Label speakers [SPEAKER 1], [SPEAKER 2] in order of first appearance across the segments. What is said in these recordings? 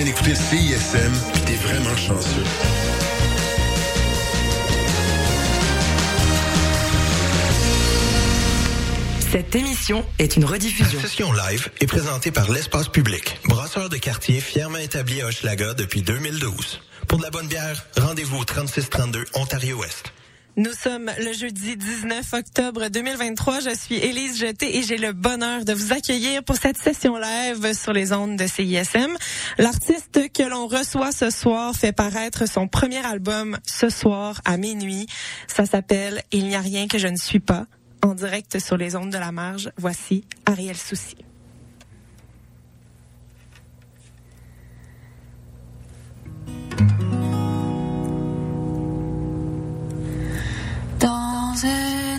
[SPEAKER 1] train d'écouter CISM, puis t'es vraiment chanceux.
[SPEAKER 2] Cette émission est une rediffusion.
[SPEAKER 3] La session live est présentée par l'Espace Public, brasseur de quartier fièrement établi à Hochelaga depuis 2012. Pour de la bonne bière, rendez-vous au 3632 Ontario-Ouest.
[SPEAKER 4] Nous sommes le jeudi 19 octobre 2023. Je suis Élise Jeté et j'ai le bonheur de vous accueillir pour cette session live sur les ondes de CISM. L'artiste que l'on reçoit ce soir fait paraître son premier album ce soir à minuit. Ça s'appelle Il n'y a rien que je ne suis pas. En direct sur les ondes de la marge, voici Ariel Souci.
[SPEAKER 5] Dans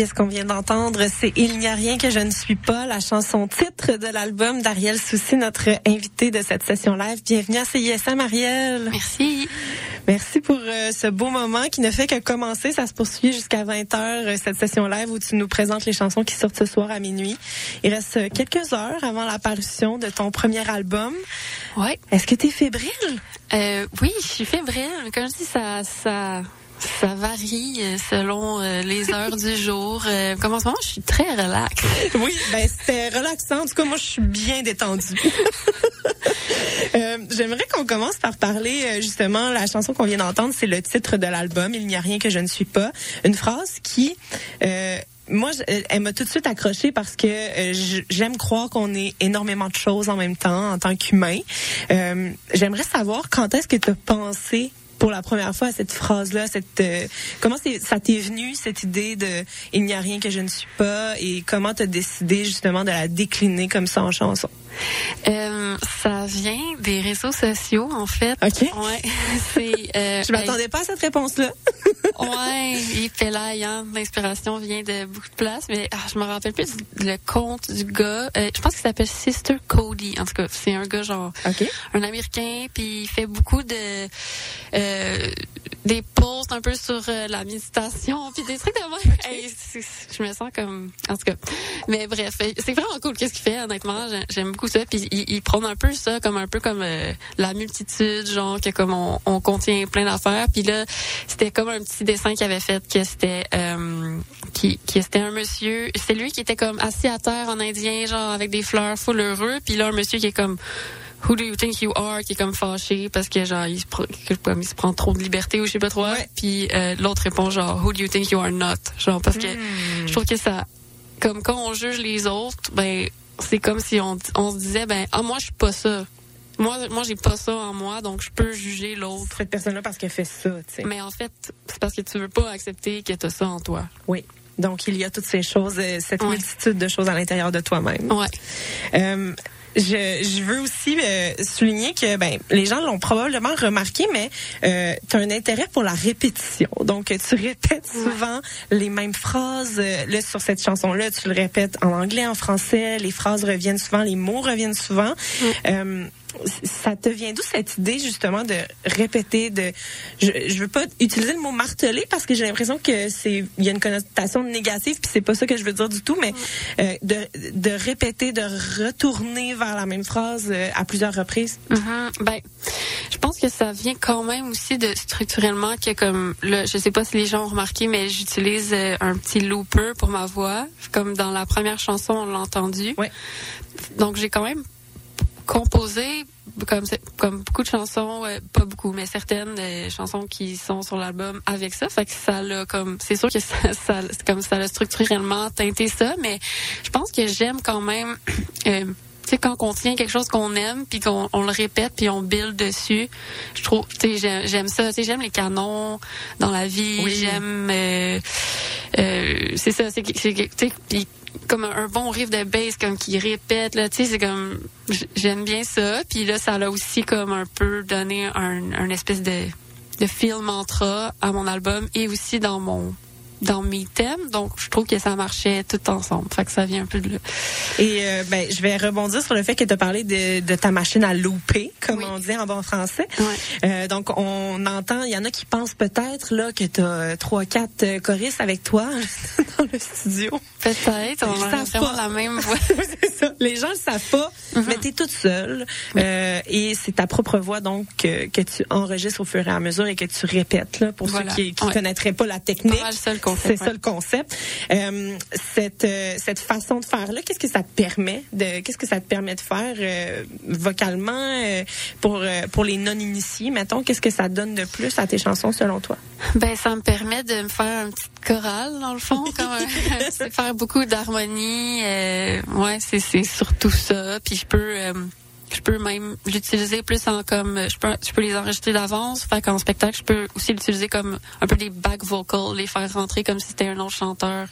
[SPEAKER 4] pièce qu'on vient d'entendre, c'est Il n'y a rien que je ne suis pas, la chanson titre de l'album d'Ariel Soucy, notre invité de cette session live. Bienvenue à CISM, Ariel.
[SPEAKER 6] Merci.
[SPEAKER 4] Merci pour euh, ce beau moment qui ne fait que commencer. Ça se poursuit jusqu'à 20h, euh, cette session live où tu nous présentes les chansons qui sortent ce soir à minuit. Il reste euh, quelques heures avant la parution de ton premier album.
[SPEAKER 6] Ouais.
[SPEAKER 4] Est-ce que tu es fébrile?
[SPEAKER 6] Oui, je suis fébrile. Comme je dis, ça, ça, ça varie euh, selon euh, les heures du jour. Euh, comme en ce moment, je suis très relax.
[SPEAKER 4] Oui, ben c'était relaxant. En tout cas, moi, je suis bien détendue. Euh, J'aimerais qu'on commence par parler justement la chanson qu'on vient d'entendre, c'est le titre de l'album. Il n'y a rien que je ne suis pas. Une phrase qui euh, moi, elle m'a tout de suite accrochée parce que j'aime croire qu'on est énormément de choses en même temps en tant qu'humain. Euh, J'aimerais savoir quand est-ce que tu as pensé pour la première fois cette phrase-là, cette euh, comment ça t'est venu cette idée de il n'y a rien que je ne suis pas et comment tu as décidé justement de la décliner comme ça en chanson?
[SPEAKER 6] Euh, ça vient des réseaux sociaux, en fait.
[SPEAKER 4] OK.
[SPEAKER 6] Ouais. C'est. Euh,
[SPEAKER 4] Je m'attendais pas à cette réponse-là.
[SPEAKER 6] Ouais, et hein, l'inspiration vient de beaucoup de places, mais ah, je me rappelle plus du- le compte du gars. Euh, je pense qu'il s'appelle Sister Cody. En tout cas, c'est un gars genre un Américain, puis il fait beaucoup de euh, des posts un peu sur euh, la méditation, puis des trucs de même. Hey, je me sens comme en tout cas. Mais bref, c'est vraiment cool qu'est-ce qu'il fait honnêtement. J'ai- J'aime beaucoup ça, puis il, il prône un peu ça comme un peu comme euh, la multitude, genre que comme on, on contient plein d'affaires. Puis là, c'était comme un petit dessin qu'il avait fait que c'était euh, qui, qui c'était un monsieur, c'est lui qui était comme assis à terre en indien, genre avec des fleurs full heureux, puis là un monsieur qui est comme Who do you think you are qui est comme fâché parce que genre il se, prend, il se prend trop de liberté ou je sais pas trop
[SPEAKER 4] Ouais.
[SPEAKER 6] puis euh, l'autre répond genre Who do you think you are not? Genre parce que je trouve que ça comme quand on juge les autres ben c'est comme si on, on se disait ben ah moi je suis pas ça moi moi j'ai pas ça en moi donc je peux juger l'autre
[SPEAKER 4] Cette personne-là parce qu'elle fait ça, tu sais.
[SPEAKER 6] mais en fait c'est parce que tu veux pas accepter que t'as ça en toi
[SPEAKER 4] Oui. Donc, il y a toutes ces choses, euh, cette
[SPEAKER 6] Ouais.
[SPEAKER 4] multitude de choses à l'intérieur de toi-même.
[SPEAKER 6] ouais
[SPEAKER 4] Euh, je, je veux aussi euh, souligner que ben, les gens l'ont probablement remarqué, mais euh, tu as un intérêt pour la répétition. Donc, tu répètes souvent les mêmes phrases. Euh, là, sur cette chanson-là, tu le répètes en anglais, en français. Les phrases reviennent souvent, les mots reviennent souvent. Euh, ça te vient d'où cette idée justement de répéter de je, je veux pas utiliser le mot marteler parce que j'ai l'impression que c'est il y a une connotation négative puis c'est pas ça que je veux dire du tout mais euh, de, de répéter de retourner vers la même phrase euh, à plusieurs reprises
[SPEAKER 6] Mhm. Ben, je pense que ça vient quand même aussi de structurellement que comme là, je sais pas si les gens ont remarqué, mais j'utilise euh, un petit looper pour ma voix, comme dans la première chanson on l'a entendu.
[SPEAKER 4] Ouais.
[SPEAKER 6] Donc j'ai quand même composé comme comme beaucoup de chansons, euh, pas beaucoup, mais certaines chansons qui sont sur l'album avec ça, fait que ça l'a comme c'est sûr que ça, ça comme ça l'a structurellement teinté ça, mais je pense que j'aime quand même euh, sais quand on tient quelque chose qu'on aime puis qu'on on le répète puis on build dessus, je trouve tu sais j'aime- ça, tu sais j'aime les canons dans la vie,
[SPEAKER 4] Oui.
[SPEAKER 6] j'aime euh, euh, c'est ça c'est tu sais comme un, un bon riff de bass comme qui répète là tu sais c'est comme j'aime bien ça puis là ça l'a aussi comme un peu donné un, un espèce de de feel mantra à mon album et aussi dans mon dans mes thèmes. Donc je trouve que ça marchait tout ensemble. Fait que ça vient un peu de là.
[SPEAKER 4] Et euh, ben je vais rebondir sur le fait que tu as parlé de, de ta machine à louper comme
[SPEAKER 6] Oui.
[SPEAKER 4] on dit en bon français. Euh, donc on entend il y en a qui pensent peut-être là que tu as trois quatre euh, choristes avec toi dans le studio
[SPEAKER 6] peut-être on a vraiment
[SPEAKER 4] pas.
[SPEAKER 6] la même voix
[SPEAKER 4] c'est ça. Les gens le savent pas, mais tu es toute seule. Euh, et c'est ta propre voix, donc, que, que tu enregistres au fur et à mesure et que tu répètes, là, pour
[SPEAKER 6] Voilà.
[SPEAKER 4] ceux qui ne
[SPEAKER 6] Ouais.
[SPEAKER 4] connaîtraient pas la technique.
[SPEAKER 6] mal ça le
[SPEAKER 4] C'est
[SPEAKER 6] concept.
[SPEAKER 4] C'est ça
[SPEAKER 6] ouais.
[SPEAKER 4] le concept. Euh, cette euh, cette façon de faire là, qu'est-ce que ça te permet de qu'est-ce que ça te permet de faire euh, vocalement euh, pour euh, pour les non initiés, mettons, qu'est-ce que ça donne de plus à tes chansons selon toi?
[SPEAKER 6] Ben, ça me permet de me faire un petit chorale, dans le fond, comme c'est faire beaucoup d'harmonie. Euh, ouais, c'est, surtout ça. Puis je peux, euh, je peux même l'utiliser plus en comme, je peux, je peux les enregistrer d'avance. Fait qu'en spectacle, je peux aussi l'utiliser comme un peu des back vocals, les faire rentrer comme si c'était un autre chanteur.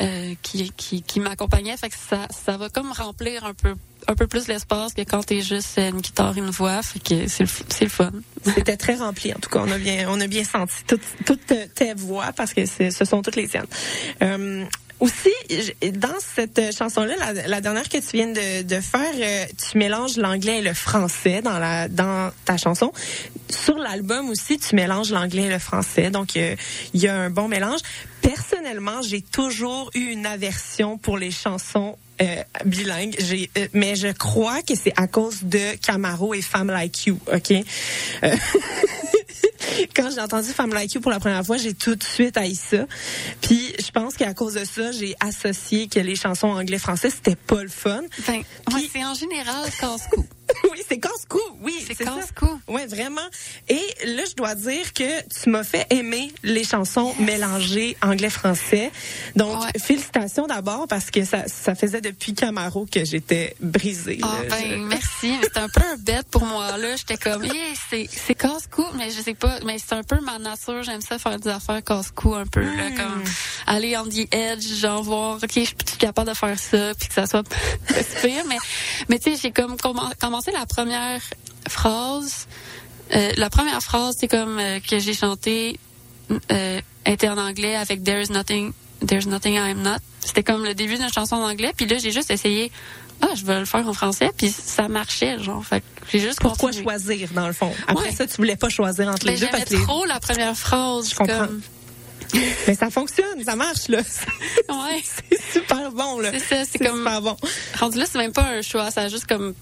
[SPEAKER 6] euh, qui qui, qui m'accompagnait fait que ça ça va comme remplir un peu un peu plus l'espace que quand t'es juste une guitare et une voix fait que c'est le, c'est le fun
[SPEAKER 4] C'était très rempli en tout cas, on a bien on a bien senti toutes toutes tes voix parce que ce sont toutes les tiennes. Aussi, dans cette chanson-là, la, dernière que tu viens de, de faire, euh, tu mélanges l'anglais et le français dans la dans ta chanson. Sur l'album aussi, tu mélanges l'anglais et le français, donc euh, il y a un bon mélange. Personnellement, j'ai toujours eu une aversion pour les chansons euh, bilingues, j'ai, euh, mais je crois que c'est à cause de Camaro et Femme Like You, ok? Euh, quand j'ai entendu Femme Like You pour la première fois, j'ai tout de suite haï ça. Puis je pense qu'à cause de ça, j'ai associé que les chansons anglais-français c'était pas le fun.
[SPEAKER 6] ouais,
[SPEAKER 4] Puis-
[SPEAKER 6] c'est en général casse-cou
[SPEAKER 4] oui, c'est casse-cou. Oui,
[SPEAKER 6] c'est
[SPEAKER 4] ça.
[SPEAKER 6] casse-cou
[SPEAKER 4] Ouais, vraiment. Et là, je dois dire que tu m'as fait aimer les chansons mélangées anglais-français. Donc,
[SPEAKER 6] Ouais.
[SPEAKER 4] félicitations d'abord parce que ça, ça faisait depuis Camaro que j'étais brisée.
[SPEAKER 6] Ah ben merci, c'était un peu un bête pour moi là. J'étais comme, yeah, c'est casse-cou, mais je sais pas, mais c'est un peu ma nature. J'aime ça faire des affaires casse-cou un peu là,
[SPEAKER 4] Hmm.
[SPEAKER 6] comme aller on the edge, genre voir, ok, je suis capable de faire ça, puis que ça soit pire. Mais mais tu sais, j'ai comme commen- commencé la première phrase. euh, la première phrase, c'est comme euh, que j'ai chanté euh, était en anglais avec There's nothing, There's nothing I'm not. C'était comme le début d'une chanson en anglais, puis là j'ai juste essayé. Ah, je vais le faire en français, puis ça marchait, genre. Fait que j'ai juste
[SPEAKER 4] Pourquoi
[SPEAKER 6] continué.
[SPEAKER 4] choisir, dans le fond? Après
[SPEAKER 6] Ouais.
[SPEAKER 4] ça, tu voulais pas choisir entre
[SPEAKER 6] Ben,
[SPEAKER 4] les deux parce que
[SPEAKER 6] trop la première phrase.
[SPEAKER 4] Je comprends.
[SPEAKER 6] Comme...
[SPEAKER 4] Mais ça fonctionne, ça marche, là.
[SPEAKER 6] Ouais.
[SPEAKER 4] c'est super bon, là.
[SPEAKER 6] C'est ça, c'est comme-
[SPEAKER 4] super bon.
[SPEAKER 6] Rendu là, c'est même pas un choix, ça a juste comme.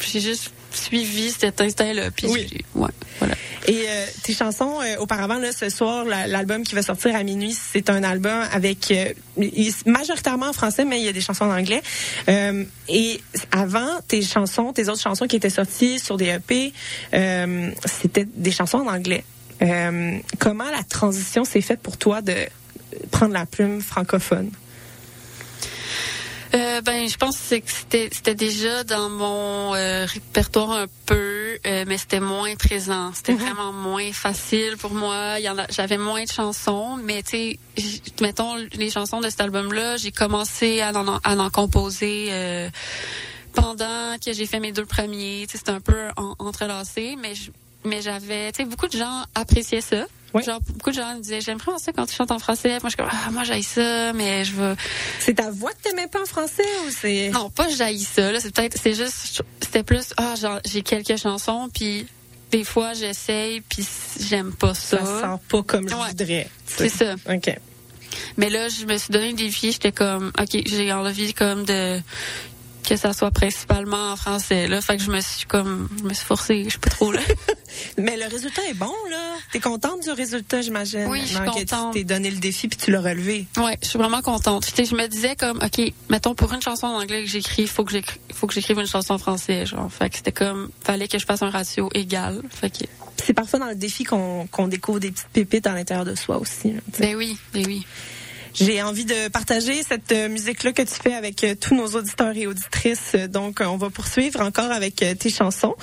[SPEAKER 6] J'ai juste suivi cet instinct-là,
[SPEAKER 4] Oui.
[SPEAKER 6] ouais, voilà.
[SPEAKER 4] Et euh, tes chansons, euh, auparavant, là, ce soir, la- l'album qui va sortir à minuit, c'est un album avec euh, majoritairement en français, mais il y a des chansons en anglais. Et avant, tes chansons, tes autres chansons qui étaient sorties sur des EP, c'était des chansons en anglais. Comment la transition s'est faite pour toi de prendre la plume francophone?
[SPEAKER 6] Euh, ben, je pense que c'était c'était déjà dans mon euh, répertoire un peu, euh, mais c'était moins présent. C'était
[SPEAKER 4] Mhm.
[SPEAKER 6] vraiment moins facile pour moi. Il y en a, j'avais moins de chansons, mais tu sais, mettons les chansons de cet album-là, j'ai commencé à en, à en composer. euh, pendant que j'ai fait mes deux premiers, Tu sais, c'était un peu en- entrelacé, mais je- mais j'avais, tu sais, beaucoup de gens appréciaient ça.
[SPEAKER 4] Ouais.
[SPEAKER 6] Genre, beaucoup de gens me disaient, j'aime vraiment ça quand tu chantes en français. Moi, je suis comme, ah, moi, j'aille ça, mais je veux,
[SPEAKER 4] C'est ta voix que t'aimais pas en français ou c'est...
[SPEAKER 6] non, pas jaillis ça. Là, c'est peut-être, c'est juste, c'était plus, ah, genre, j'ai quelques chansons, puis des fois j'essaye, puis j'aime pas ça.
[SPEAKER 4] Ça sent pas comme je
[SPEAKER 6] Ouais.
[SPEAKER 4] voudrais.
[SPEAKER 6] C'est ça.
[SPEAKER 4] OK.
[SPEAKER 6] Mais là, je me suis donné un défi. J'étais comme, ok, j'ai envie comme de que ça soit principalement en français. Là, fait que je me suis comme, je me suis forcée. Je sais pas trop là.
[SPEAKER 4] Mais le résultat est bon, là. T'es contente du résultat, j'imagine?
[SPEAKER 6] Oui, je suis contente.
[SPEAKER 4] T'es donné le défi puis tu l'as relevé?
[SPEAKER 6] Ouais, je suis vraiment contente. Je me disais comme, ok, mettons pour une chanson en anglais que j'écris, faut que j'écris, faut que j'écrive une chanson en français, genre. Fait que c'était comme, fallait que je fasse un ratio égal. Fait que,
[SPEAKER 4] C'est parfois dans le défi qu'on qu'on découvre des petites pépites à l'intérieur de soi aussi. là, sais.
[SPEAKER 6] ben oui, ben oui.
[SPEAKER 4] J'ai envie de partager cette euh, musique-là que tu fais avec euh, tous nos auditeurs et auditrices. Donc, on va poursuivre encore avec euh, tes chansons.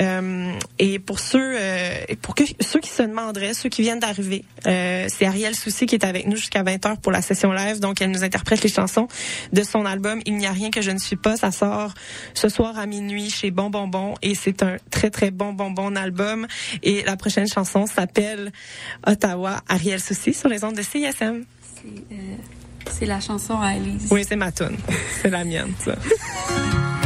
[SPEAKER 4] Euh, et pour ceux, euh, pour que, ceux qui se demanderaient, ceux qui viennent d'arriver, euh, c'est Ariel Soucy qui est avec nous jusqu'à 20h pour la session live. Donc, elle nous interprète les chansons de son album Il n'y a rien que je ne suis pas. Ça sort ce soir à minuit chez Bon Bon Bon et c'est un très très bon bon bon album. Et la prochaine chanson s'appelle Ottawa. Ariel Soucy sur les ondes de CISM.
[SPEAKER 6] C'est, euh, c'est la chanson à Elise.
[SPEAKER 4] Oui, c'est ma tune. C'est la mienne, ça.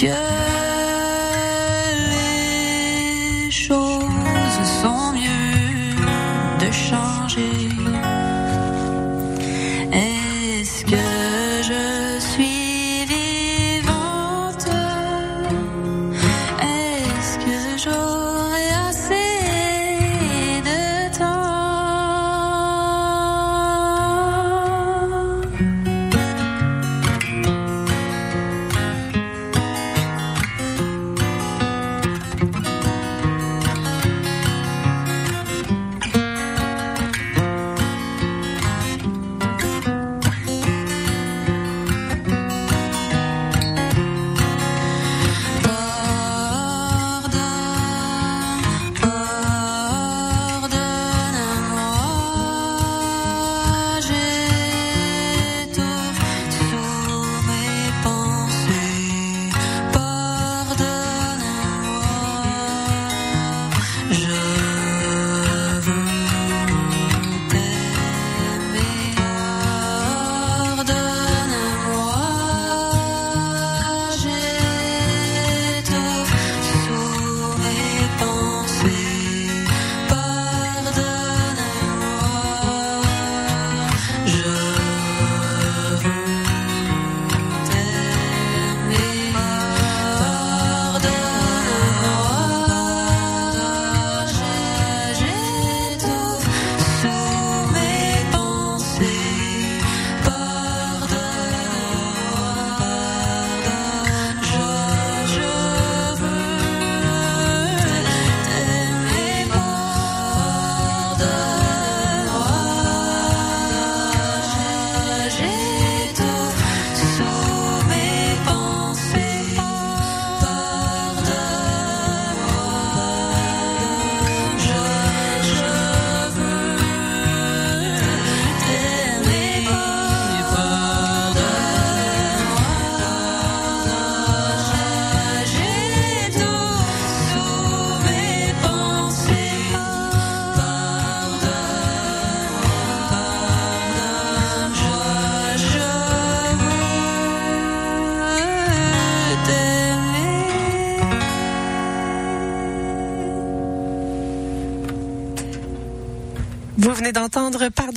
[SPEAKER 5] que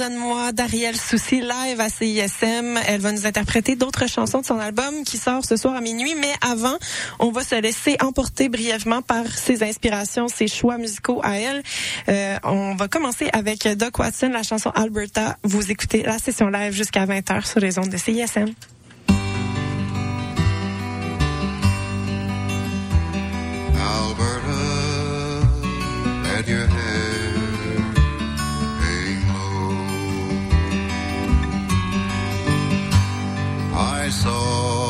[SPEAKER 5] Pardonne-moi
[SPEAKER 4] d'Ariel Souci live à CISM. Elle va nous interpréter d'autres chansons de son album qui sort ce soir à minuit. Mais avant, on va se laisser emporter brièvement par ses inspirations, ses choix musicaux à elle. Euh, on va commencer avec Doc Watson, la chanson Alberta. Vous écoutez la session live jusqu'à 20h sur les ondes de CISM.
[SPEAKER 7] I saw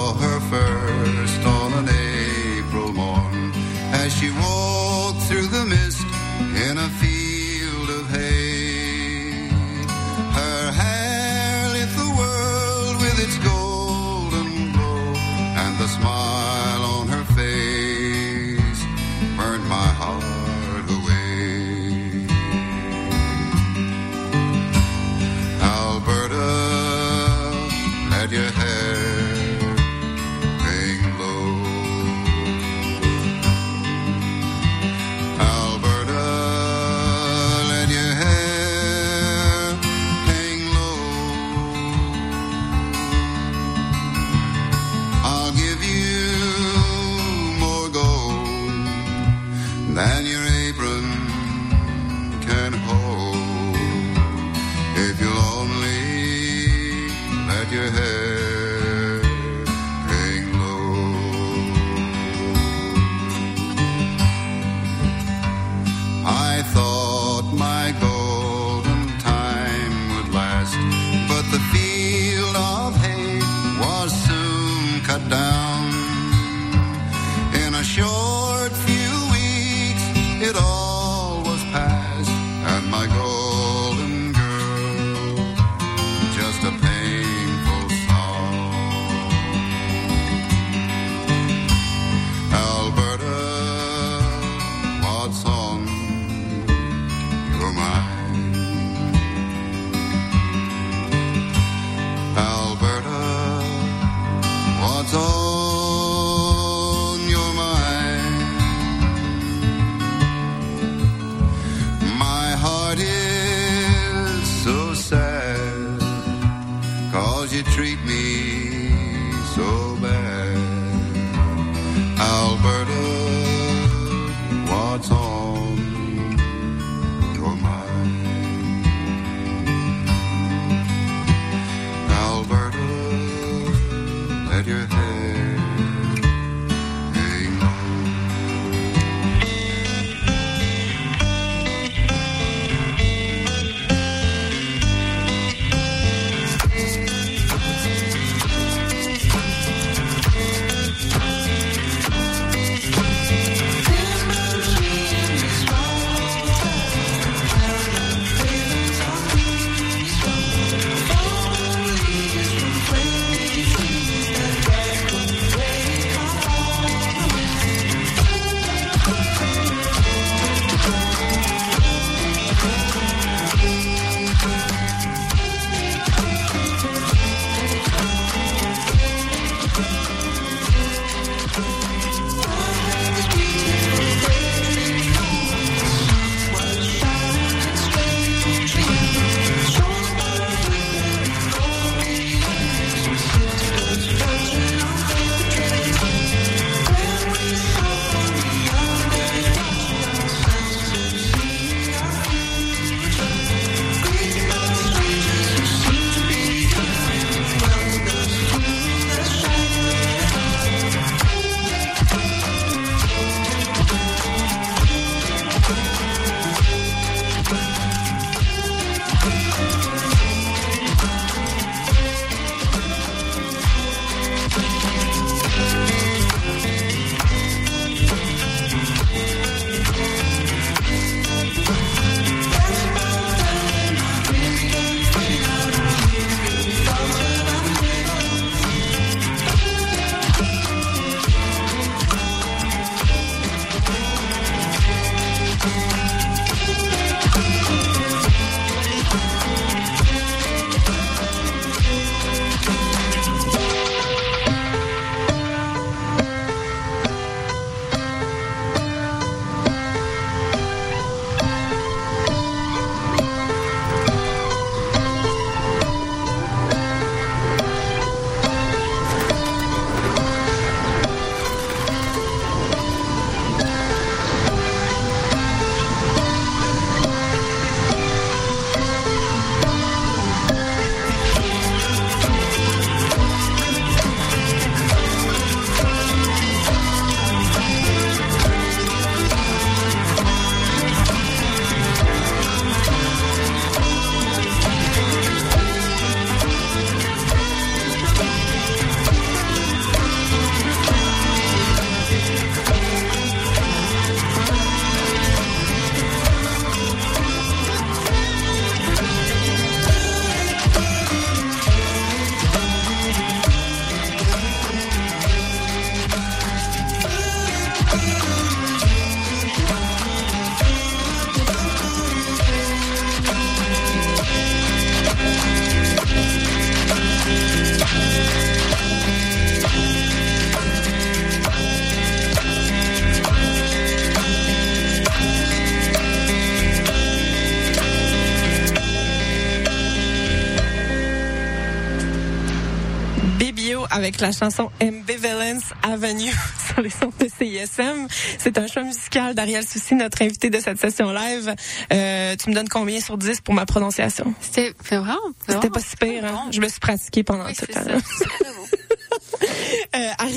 [SPEAKER 4] avec la chanson Ambivalence Avenue sur les sons de CISM. C'est un choix musical d'Ariel Soucy, notre invité de cette session live. Euh, tu me donnes combien sur 10 pour ma prononciation?
[SPEAKER 6] C'était vraiment.
[SPEAKER 4] C'était pas si pire, hein? Je me suis pratiquée pendant
[SPEAKER 6] Oui,
[SPEAKER 4] tout
[SPEAKER 6] c'est
[SPEAKER 4] le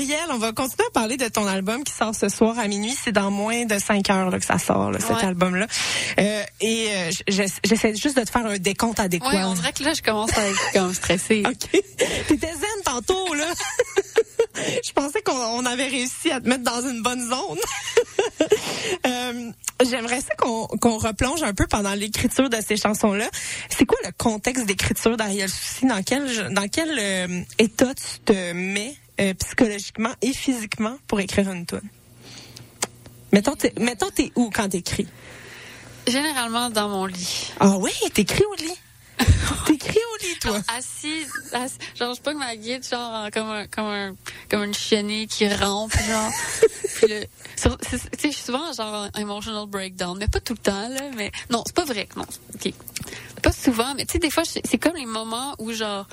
[SPEAKER 4] Ariel, on va continuer à parler de ton album qui sort ce soir à minuit. C'est dans moins de 5 heures là, que ça sort, là, cet
[SPEAKER 6] Ouais.
[SPEAKER 4] album-là. Euh, et euh, j'essaie juste de te faire un décompte adéquat.
[SPEAKER 6] Ouais, on dirait que là, je commence à être comme stressée.
[SPEAKER 4] OK. T'étais zen tantôt, là. Je pensais qu'on on avait réussi à te mettre dans une bonne zone. Euh, J'aimerais ça qu'on replonge un peu pendant l'écriture de ces chansons-là. C'est quoi le contexte d'écriture d'Ariel Soucy? Dans quel, dans quel euh, état tu te mets euh, psychologiquement et physiquement pour écrire une tune? Mettons, t'es mettons, t'es où quand t'écris?
[SPEAKER 6] Généralement dans mon lit.
[SPEAKER 4] Ah oui, t'écris au lit? t'écris au lit, toi?
[SPEAKER 6] Assis- genre je pogne ma guide genre en- comme un, comme un, comme une chiennée qui rampe genre. Puis le, sais, je suis souvent genre en emotional breakdown, mais pas tout le temps là, mais non, c'est pas vrai, non, ok, pas souvent, mais tu sais des fois c'est comme les moments où genre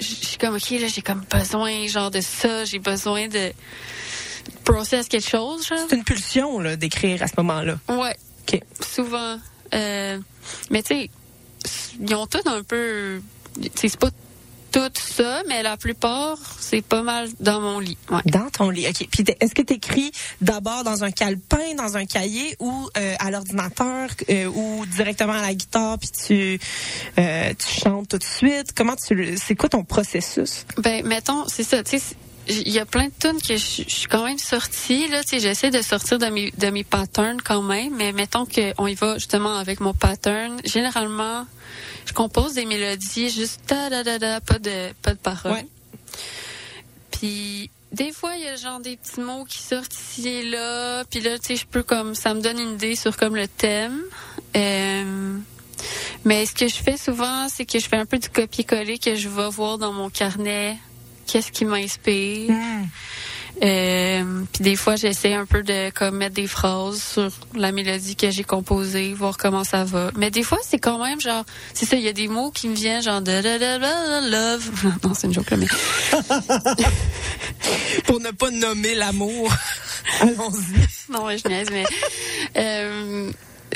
[SPEAKER 6] je suis comme, OK, là, j'ai comme besoin, genre, de ça. J'ai besoin de process quelque chose, genre.
[SPEAKER 4] C'est une pulsion, là, d'écrire à ce moment-là.
[SPEAKER 6] Ouais.
[SPEAKER 4] OK.
[SPEAKER 6] Souvent. Euh, mais tu sais, ils ont tout un peu. tu sais, C'est pas tout ça, mais la plupart, c'est pas mal dans mon lit. Ouais.
[SPEAKER 4] Dans ton lit. OK. Puis est-ce que tu écris d'abord dans un calepin, dans un cahier ou euh, à l'ordinateur euh, ou directement à la guitare puis tu euh, tu chantes tout de suite? Comment tu le- c'est quoi ton processus?
[SPEAKER 6] Ben, mettons, c'est ça, tu sais, il y a plein de tunes que je je suis quand même sortie, là, tu sais, j'essaie de sortir de mes, de mes patterns quand même, mais mettons qu'on y va justement avec mon pattern. Généralement, je compose des mélodies juste da da da da, pas de, pas de paroles.
[SPEAKER 4] Ouais.
[SPEAKER 6] Puis, des fois, il y a genre des petits mots qui sortent ici et là, puis là, tu sais, je peux comme, ça me donne une idée sur comme le thème. Euh, mais ce que je fais souvent, c'est que je fais un peu du copier-coller que je vais voir dans mon carnet. Qu'est-ce qui m'inspire? Euh, puis des fois, j'essaie un peu de comme mettre des phrases sur la mélodie que j'ai composée, voir comment ça va. Mais des fois, c'est quand même genre, c'est ça, il y a des mots qui me viennent genre de da, da, da, da, love. Non, c'est une joke là, mais
[SPEAKER 4] Pour ne pas nommer l'amour. Allons-y.
[SPEAKER 6] non, je niaise, mais euh,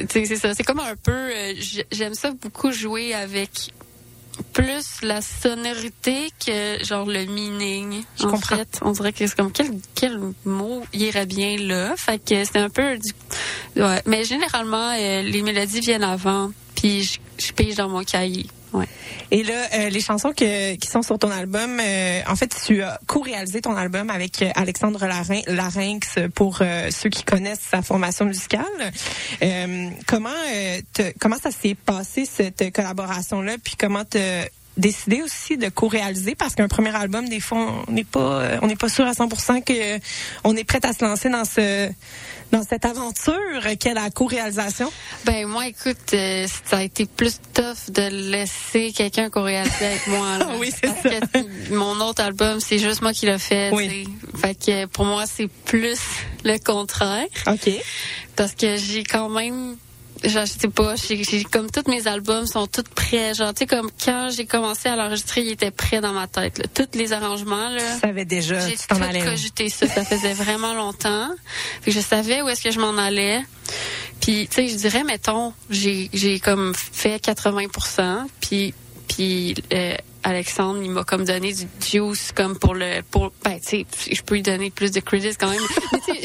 [SPEAKER 6] c'est ça. C'est comme un peu, euh, j'aime ça beaucoup jouer avec plus la sonorité que genre le meaning.
[SPEAKER 4] Je
[SPEAKER 6] en
[SPEAKER 4] comprends.
[SPEAKER 6] fait. on dirait que c'est comme quel quel mot irait bien là? Fait que c'est un peu du ouais. Mais généralement euh, les mélodies viennent avant, je, pige dans mon cahier.
[SPEAKER 4] Et là, euh, les chansons qui sont sur ton album, euh, en fait, tu as co-réalisé ton album avec euh, Alexandre Larynx pour ceux qui connaissent sa formation musicale. Comment comment ça s'est passé cette collaboration-là, puis comment te décidé aussi de co-réaliser? Parce qu'un premier album des fois on n'est pas on n'est pas sûr à 100% que on est prêt à se lancer dans ce dans cette aventure qu'est la co-réalisation?
[SPEAKER 6] Ben moi, écoute, euh, ça a été plus tough de laisser quelqu'un co-réaliser avec moi. là.
[SPEAKER 4] Oui, c'est
[SPEAKER 6] Parce
[SPEAKER 4] ça.
[SPEAKER 6] que mon autre album, c'est juste moi qui l'ai fait.
[SPEAKER 4] Oui.
[SPEAKER 6] Fait que pour moi, c'est plus le contraire.
[SPEAKER 4] OK.
[SPEAKER 6] Parce que j'ai quand même... Genre, je sais pas, j'ai comme tous mes albums sont tous prêts. Genre, tu sais, comme quand j'ai commencé à l'enregistrer, il était prêt dans ma tête. là. Tous les arrangements, là.
[SPEAKER 4] Tu savais déjà
[SPEAKER 6] J'ai
[SPEAKER 4] tu
[SPEAKER 6] tout cogité ça. Ça faisait vraiment longtemps. Je savais où est-ce que je m'en allais. Puis, tu sais, je dirais, mettons, j'ai, j'ai comme fait 80% puis, puis euh, Alexandre, il m'a comme donné du juice comme pour le... pour Ben, tu sais, je peux lui donner plus de credits quand même.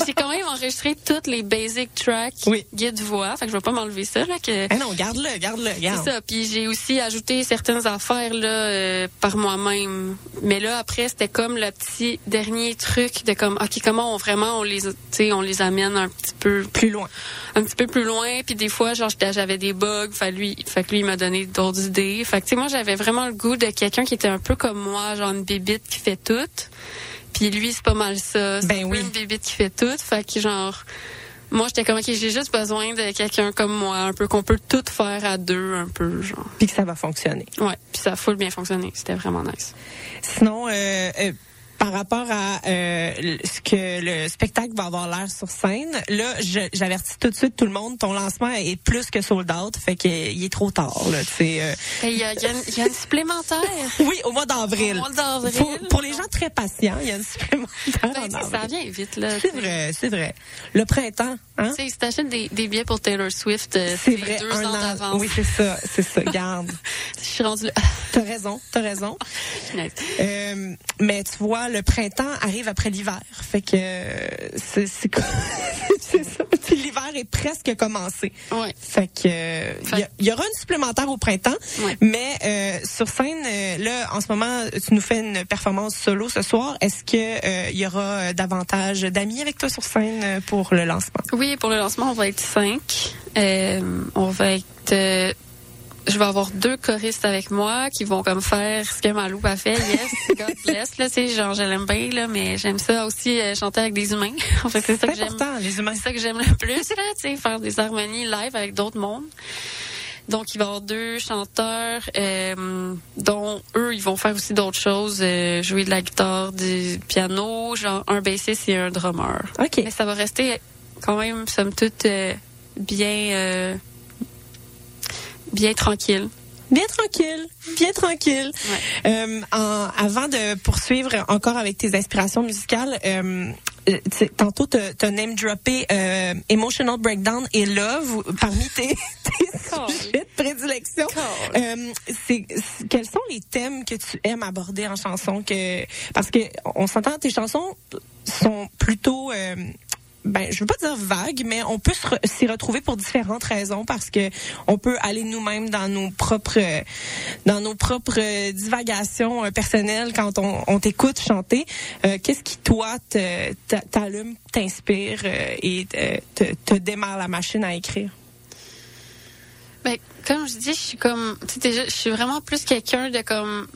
[SPEAKER 6] J'ai quand même enregistré toutes les basic tracks
[SPEAKER 4] Oui.
[SPEAKER 6] guide-voix. Fait que je vais pas m'enlever ça, là, que...
[SPEAKER 4] Eh non, garde-le, garde-le, garde.
[SPEAKER 6] C'est ça. Puis j'ai aussi ajouté certaines affaires là euh, par moi-même. Mais là après c'était comme le petit dernier truc de comme ok comment on vraiment on les tu sais on les amène un petit peu
[SPEAKER 4] Plus loin.
[SPEAKER 6] un petit peu plus loin. Puis des fois genre j'avais des bugs. Fait lui fait que lui il m'a donné d'autres idées. Fait que tu sais moi j'avais vraiment le goût de quelqu'un qui était un peu comme moi genre une bébite qui fait tout. Puis lui c'est pas mal ça. C'est
[SPEAKER 4] Ben
[SPEAKER 6] un
[SPEAKER 4] oui.
[SPEAKER 6] une bébite qui fait tout. Fait que genre moi, j'étais comme, OK, j'ai juste besoin de quelqu'un comme moi, un peu qu'on peut tout faire à deux, un peu, genre.
[SPEAKER 4] Puis que ça va fonctionner.
[SPEAKER 6] Ouais, puis ça a full bien fonctionné. C'était vraiment nice.
[SPEAKER 4] Sinon, euh, euh, par rapport à euh, ce que le spectacle va avoir l'air sur scène, là, j'avertis tout de suite tout le monde, ton lancement est plus que sold out, fait qu'il est trop tard. Là, euh.
[SPEAKER 6] Il y, a, il y a une- il y a une supplémentaire.
[SPEAKER 4] Oui, au mois d'avril.
[SPEAKER 6] Au mois d'avril.
[SPEAKER 4] Pour, pour les gens très patients, il y a une supplémentaire
[SPEAKER 6] Ben,
[SPEAKER 4] en
[SPEAKER 6] ça vient vite, là.
[SPEAKER 4] C'est vrai, c'est vrai. Le printemps, hein?
[SPEAKER 6] Tu sais, t'achètes des, des billets pour Taylor Swift, euh,
[SPEAKER 4] C'est vrai,
[SPEAKER 6] deux
[SPEAKER 4] un
[SPEAKER 6] ans
[SPEAKER 4] an.
[SPEAKER 6] d'avance.
[SPEAKER 4] Oui, c'est ça, c'est ça. Garde.
[SPEAKER 6] Je suis rendue là.
[SPEAKER 4] T'as raison, t'as raison. Euh, mais tu vois, le printemps arrive après l'hiver. Fait que euh, c'est c'est c'est ça. L'hiver est presque commencé.
[SPEAKER 6] Ouais.
[SPEAKER 4] Fait que il y aura une supplémentaire au printemps,
[SPEAKER 6] Ouais.
[SPEAKER 4] mais euh, sur scène là en ce moment tu nous fais une performance solo ce soir. Est-ce que il y aura davantage d'amis avec toi sur scène pour le lancement?
[SPEAKER 6] Oui, pour le lancement, on va être cinq. Euh, on va être... euh, je vais avoir deux choristes avec moi qui vont comme faire ce que Malou a fait. Yes, God bless. Là, sais, genre, je l'aime bien, là, mais j'aime ça aussi euh, chanter avec des humains. en fait, c'est ça
[SPEAKER 4] C'est
[SPEAKER 6] que j'aime.
[SPEAKER 4] les humains.
[SPEAKER 6] C'est ça que j'aime le plus, là, tu sais, faire des harmonies live avec d'autres mondes. Donc, il va y avoir deux chanteurs, euh, dont eux, ils vont faire aussi d'autres choses, euh, jouer de la guitare, du piano, genre un bassiste et un drummer.
[SPEAKER 4] Ok.
[SPEAKER 6] Mais ça va rester quand même, somme toute, euh, bien, euh, bien tranquille.
[SPEAKER 4] Bien tranquille, bien tranquille. Euh, en- avant de poursuivre encore avec tes inspirations musicales, euh, tantôt t'as name droppé euh, Emotional Breakdown et Love parmi tes, tes sujets de prédilection. Euh, c'est c'est- quels sont les thèmes que tu aimes aborder en chanson que parce que on s'entend tes chansons sont plutôt euh, ben, je veux pas dire vague, mais on peut s'y retrouver pour différentes raisons parce que on peut aller nous-mêmes dans nos propres, dans nos propres divagations euh, personnelles quand on, t'écoute chanter. Euh, Qu'est-ce qui toi t'allume, t'inspire euh, et te, te démarre la machine à écrire?
[SPEAKER 6] Ben, comme je dis, je suis comme, déjà, je suis vraiment plus quelqu'un de comme,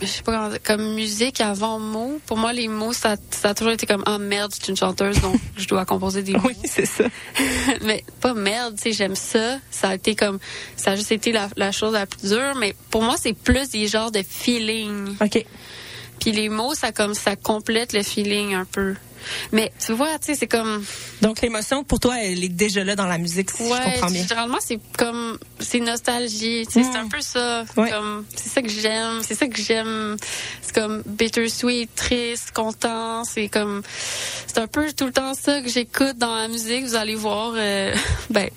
[SPEAKER 6] je sais pas comme musique avant mots. Pour moi, les mots, ça, ça a toujours été comme, ah merde, je suis une chanteuse, donc je dois composer des mots.
[SPEAKER 4] Oui, c'est ça.
[SPEAKER 6] mais pas merde, tu sais, j'aime ça. Ça a été comme, ça a juste été la, la chose la plus dure, mais pour moi, c'est plus des genres de feeling.
[SPEAKER 4] OK.
[SPEAKER 6] Puis les mots, ça comme, ça complète le feeling un peu. Mais tu vois, tu sais, c'est comme,
[SPEAKER 4] Donc l'émotion pour toi, elle est déjà là dans la musique, si je
[SPEAKER 6] Ouais,
[SPEAKER 4] comprends bien.
[SPEAKER 6] généralement c'est comme c'est nostalgie, tu sais, c'est un peu ça.
[SPEAKER 4] Ouais.
[SPEAKER 6] Comme c'est ça que j'aime, c'est ça que j'aime. C'est comme bittersweet, triste, content, c'est comme c'est un peu tout le temps ça que j'écoute dans la musique, vous allez voir euh, ben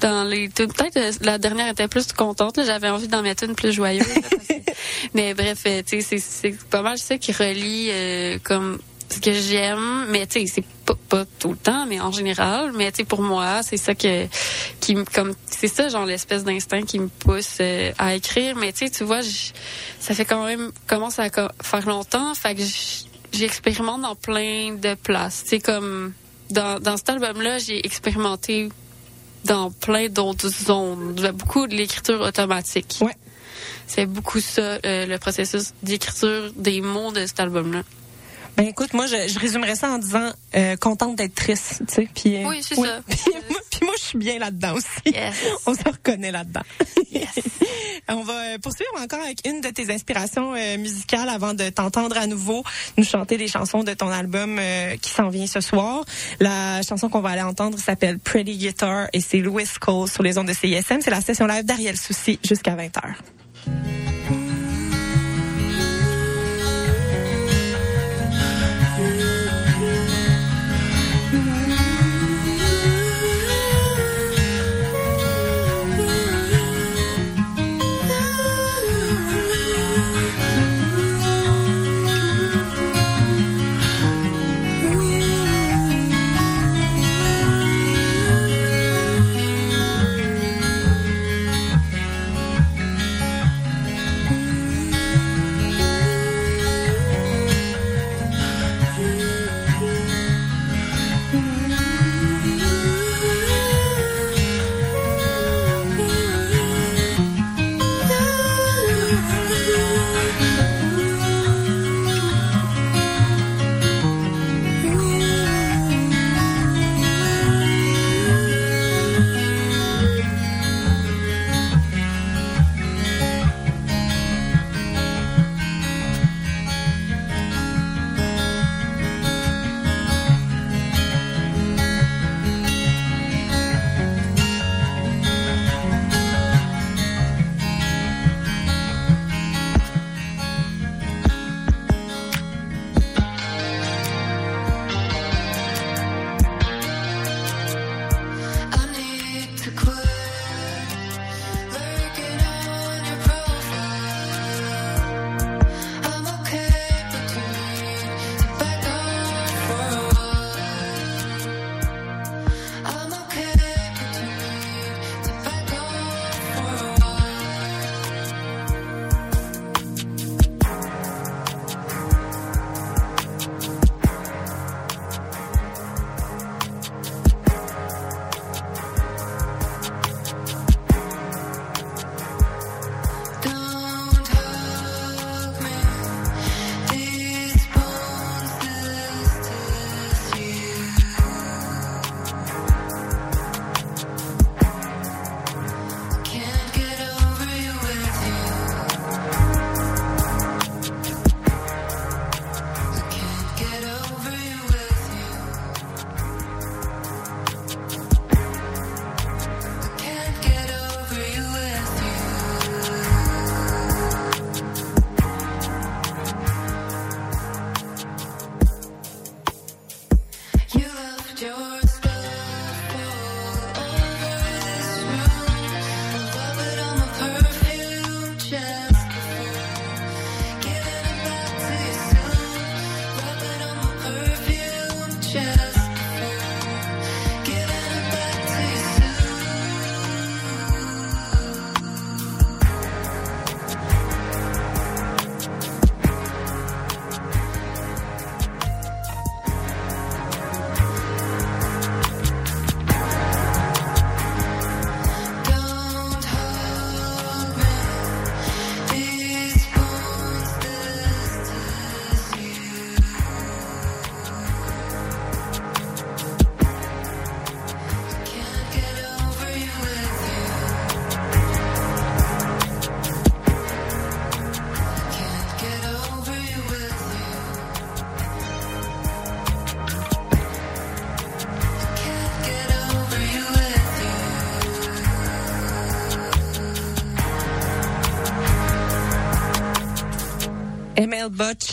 [SPEAKER 6] dans les peut-être euh, la dernière était plus contente, j'avais envie d'en mettre une plus joyeuse. là, parce que- mais bref, euh, tu sais c'est c'est pas mal ça qui relie euh, comme ce que j'aime, mais tu sais, c'est pas, pas tout le temps, mais en général. Mais tu sais, pour moi, c'est ça que, qui me, comme, c'est ça, genre, l'espèce d'instinct qui me pousse euh, à écrire. Mais tu sais, tu vois, ça fait quand même, commence à faire longtemps, fait que j'expérimente dans plein de places. Tu sais, comme, dans, dans cet album-là, j'ai expérimenté dans plein d'autres zones. Il y a beaucoup de l'écriture automatique.
[SPEAKER 4] Ouais.
[SPEAKER 6] C'est beaucoup ça, euh, le processus d'écriture des mots de cet album-là.
[SPEAKER 4] Ben écoute, moi je, je résumerais ça en disant euh, contente d'être triste, tu sais. Puis euh,
[SPEAKER 6] Oui, c'est ça.
[SPEAKER 4] Puis, moi, puis moi, je suis bien là-dedans aussi.
[SPEAKER 6] Yes.
[SPEAKER 4] On se reconnaît là-dedans. On va euh, poursuivre encore avec une de tes inspirations euh, musicales avant de t'entendre à nouveau nous chanter des chansons de ton album euh, qui s'en vient ce soir. La chanson qu'on va aller entendre s'appelle Pretty Guitar et c'est Louis Cole sur les ondes de CISM. C'est la session live d'Ariel Souci jusqu'à 20h.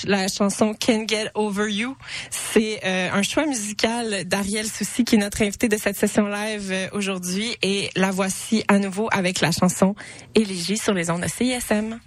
[SPEAKER 5] La chanson Can't Get Over You. C'est euh, un choix musical d'Ariel Soucy qui est notre invité de cette session live euh, aujourd'hui et la voici à nouveau avec la chanson Élégie sur les ondes de CISM.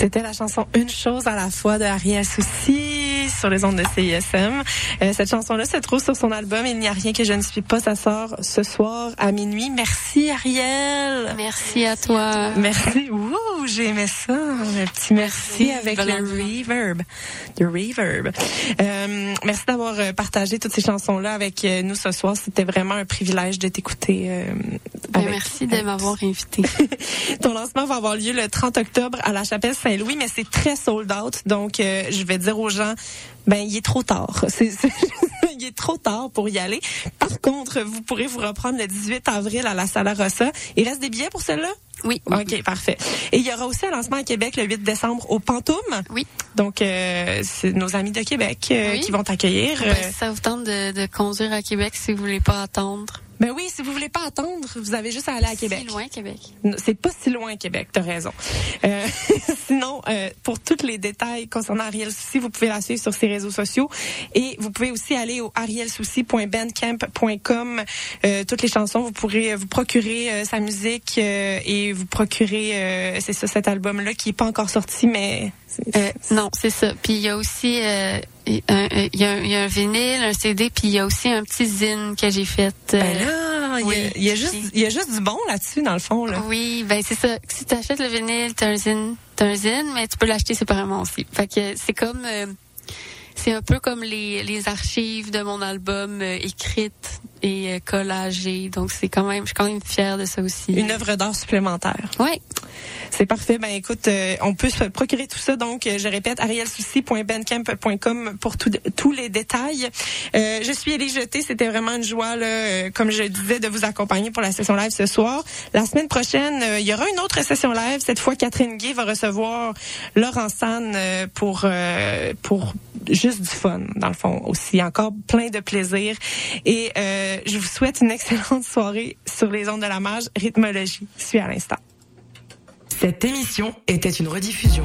[SPEAKER 4] C'était la chanson Une chose à la fois de Ariel Souci sur les ondes de CISM. Euh, cette chanson-là se trouve sur son album Il n'y a rien que je ne suis pas. Ça sort ce soir à minuit. Merci Ariel.
[SPEAKER 6] Merci à toi.
[SPEAKER 4] Merci. Ouh, j'ai aimé ça. Un petit merci
[SPEAKER 6] Merci,
[SPEAKER 4] avec le reverb. Le reverb. Euh, merci d'avoir euh, partagé toutes ces chansons-là avec euh, nous ce soir. C'était vraiment un privilège de t'écouter. euh,
[SPEAKER 6] Ben, merci de m'avoir invité.
[SPEAKER 4] Ton lancement va avoir lieu le 30 octobre à la chapelle Saint-Louis, mais c'est très sold out. Donc, euh, je vais dire aux gens, ben, il est trop tard. C'est, c'est- il est trop tard pour y aller. Par contre, vous pourrez vous reprendre le 18 avril à la Sala Rossa. Il reste des billets pour celle-là?
[SPEAKER 6] Oui.
[SPEAKER 4] OK, parfait. Et il y aura aussi un lancement à Québec le 8 décembre au Pantoum.
[SPEAKER 6] Oui.
[SPEAKER 4] Donc, euh, c'est nos amis de Québec euh,
[SPEAKER 6] Oui.
[SPEAKER 4] qui vont t'accueillir.
[SPEAKER 6] Ben, si ça vous tente de, de conduire à Québec si vous voulez pas attendre.
[SPEAKER 4] Ben oui, si vous voulez pas attendre, vous avez juste à aller à Québec.
[SPEAKER 6] Si loin, Québec.
[SPEAKER 4] C'est pas si loin Québec, t'as raison. Euh, sinon, euh, pour tous les détails concernant Ariel Souci, vous pouvez la suivre sur ses réseaux sociaux et vous pouvez aussi aller au arielsouci.bandcamp.com. Euh, toutes les chansons, vous pourrez vous procurer euh, sa musique euh, et vous procurer, euh, c'est ça, cet album-là qui est pas encore sorti, mais c'est-
[SPEAKER 6] Euh, non, c'est ça. Puis il y a aussi euh, il un- il y, a un- il y a un vinyle, un CD, puis il y a aussi un petit zine que j'ai fait. euh,
[SPEAKER 4] Ben là, il y a-
[SPEAKER 6] oui.
[SPEAKER 4] il y, a juste, il y a juste du bon là-dessus dans le fond là.
[SPEAKER 6] Oui, ben c'est ça. Si tu achètes le vinyle, t'as un zine, t'as un zine, mais tu peux l'acheter séparément aussi. Fait que c'est comme euh, c'est un peu comme les, les archives de mon album euh, écrites et euh, collagées. Donc c'est quand même, je suis quand même fière de ça aussi.
[SPEAKER 4] Une œuvre d'art supplémentaire.
[SPEAKER 6] Ouais.
[SPEAKER 4] C'est parfait. Ben écoute, euh, on peut se procurer tout ça. Donc, euh, je répète, arielsouci.bandcamp.com pour tout- tous les détails. Euh, je suis Élie Jeté. C'était vraiment une joie, là, euh, comme je disais, de vous accompagner pour la session live ce soir. La semaine prochaine, euh, il y aura une autre session live. Cette fois, Catherine Gay va recevoir Laurent San euh, pour pour juste du fun, dans le fond aussi. Encore plein de plaisir. Et je vous souhaite une excellente soirée sur les ondes de la mage. Rythmologie. Suis à l'instant.
[SPEAKER 2] Cette émission était une rediffusion.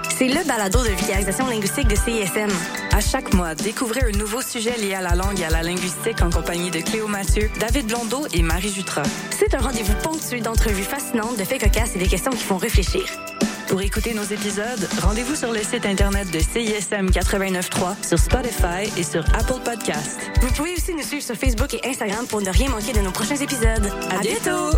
[SPEAKER 8] C'est le balado de vulgarisation linguistique de CISM. À chaque mois, découvrez un nouveau sujet lié à la langue et à la linguistique en compagnie de Cléo Mathieu, David Blondeau et Marie Jutra.
[SPEAKER 9] C'est un rendez-vous ponctué d'entrevues fascinantes, de faits cocasses et des questions qui font réfléchir.
[SPEAKER 8] Pour écouter nos épisodes, rendez-vous sur le site internet de CISM 89.3, sur Spotify et sur Apple Podcast.
[SPEAKER 9] Vous pouvez aussi nous suivre sur Facebook et Instagram pour ne rien manquer de nos prochains épisodes.
[SPEAKER 8] À, bientôt!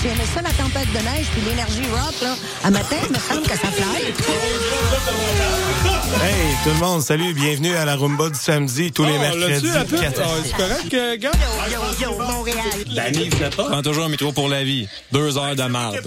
[SPEAKER 10] Tu aimais ça, la tempête de neige puis l'énergie rock, là? À matin, il me semble que ça fly.
[SPEAKER 11] Hey, tout le monde, salut, bienvenue à la Rumba du samedi, tous les
[SPEAKER 12] Oh,
[SPEAKER 11] mercredis.
[SPEAKER 12] Ah, C'est correct, euh, gars?
[SPEAKER 10] Yo, yo, Montréal.
[SPEAKER 11] La nuit, pas. Prends toujours un métro pour la vie. Deux heures de marde.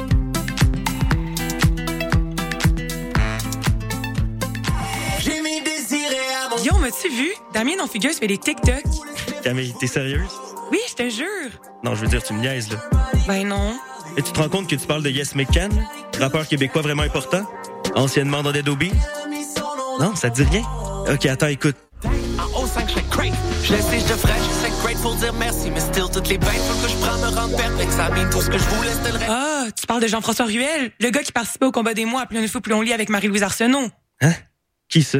[SPEAKER 2] Guillaume, as-tu vu? Damien non Fugueuse fait des TikTok.
[SPEAKER 13] Camille, t'es sérieuse?
[SPEAKER 2] Oui, je te jure.
[SPEAKER 13] Non, je veux dire, tu me niaises, là.
[SPEAKER 2] Ben non.
[SPEAKER 13] Et tu te rends compte que tu parles de Yes McCann, rappeur québécois vraiment important, anciennement dans Dead? Non, ça te dit rien? Ok, attends, écoute.
[SPEAKER 14] En haut 5, je crave. Je laisse et je devrais, je sais grateful dire merci, mais still toutes les bêtes faut que je prends me rendre perfect. Ça mine tout ce que je voulais, c'était le reste.
[SPEAKER 2] Ah, tu parles de Jean-François Ruel, le gars qui participait au combat des mois à plus une fois plus on lit avec Marie-Louise Arsenault.
[SPEAKER 13] Hein? Qui ça?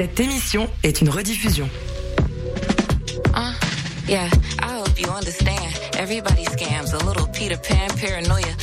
[SPEAKER 2] Cette émission est une rediffusion.
[SPEAKER 15] Uh, yeah, I hope you understand. Everybody scams, a little Peter Pan paranoia.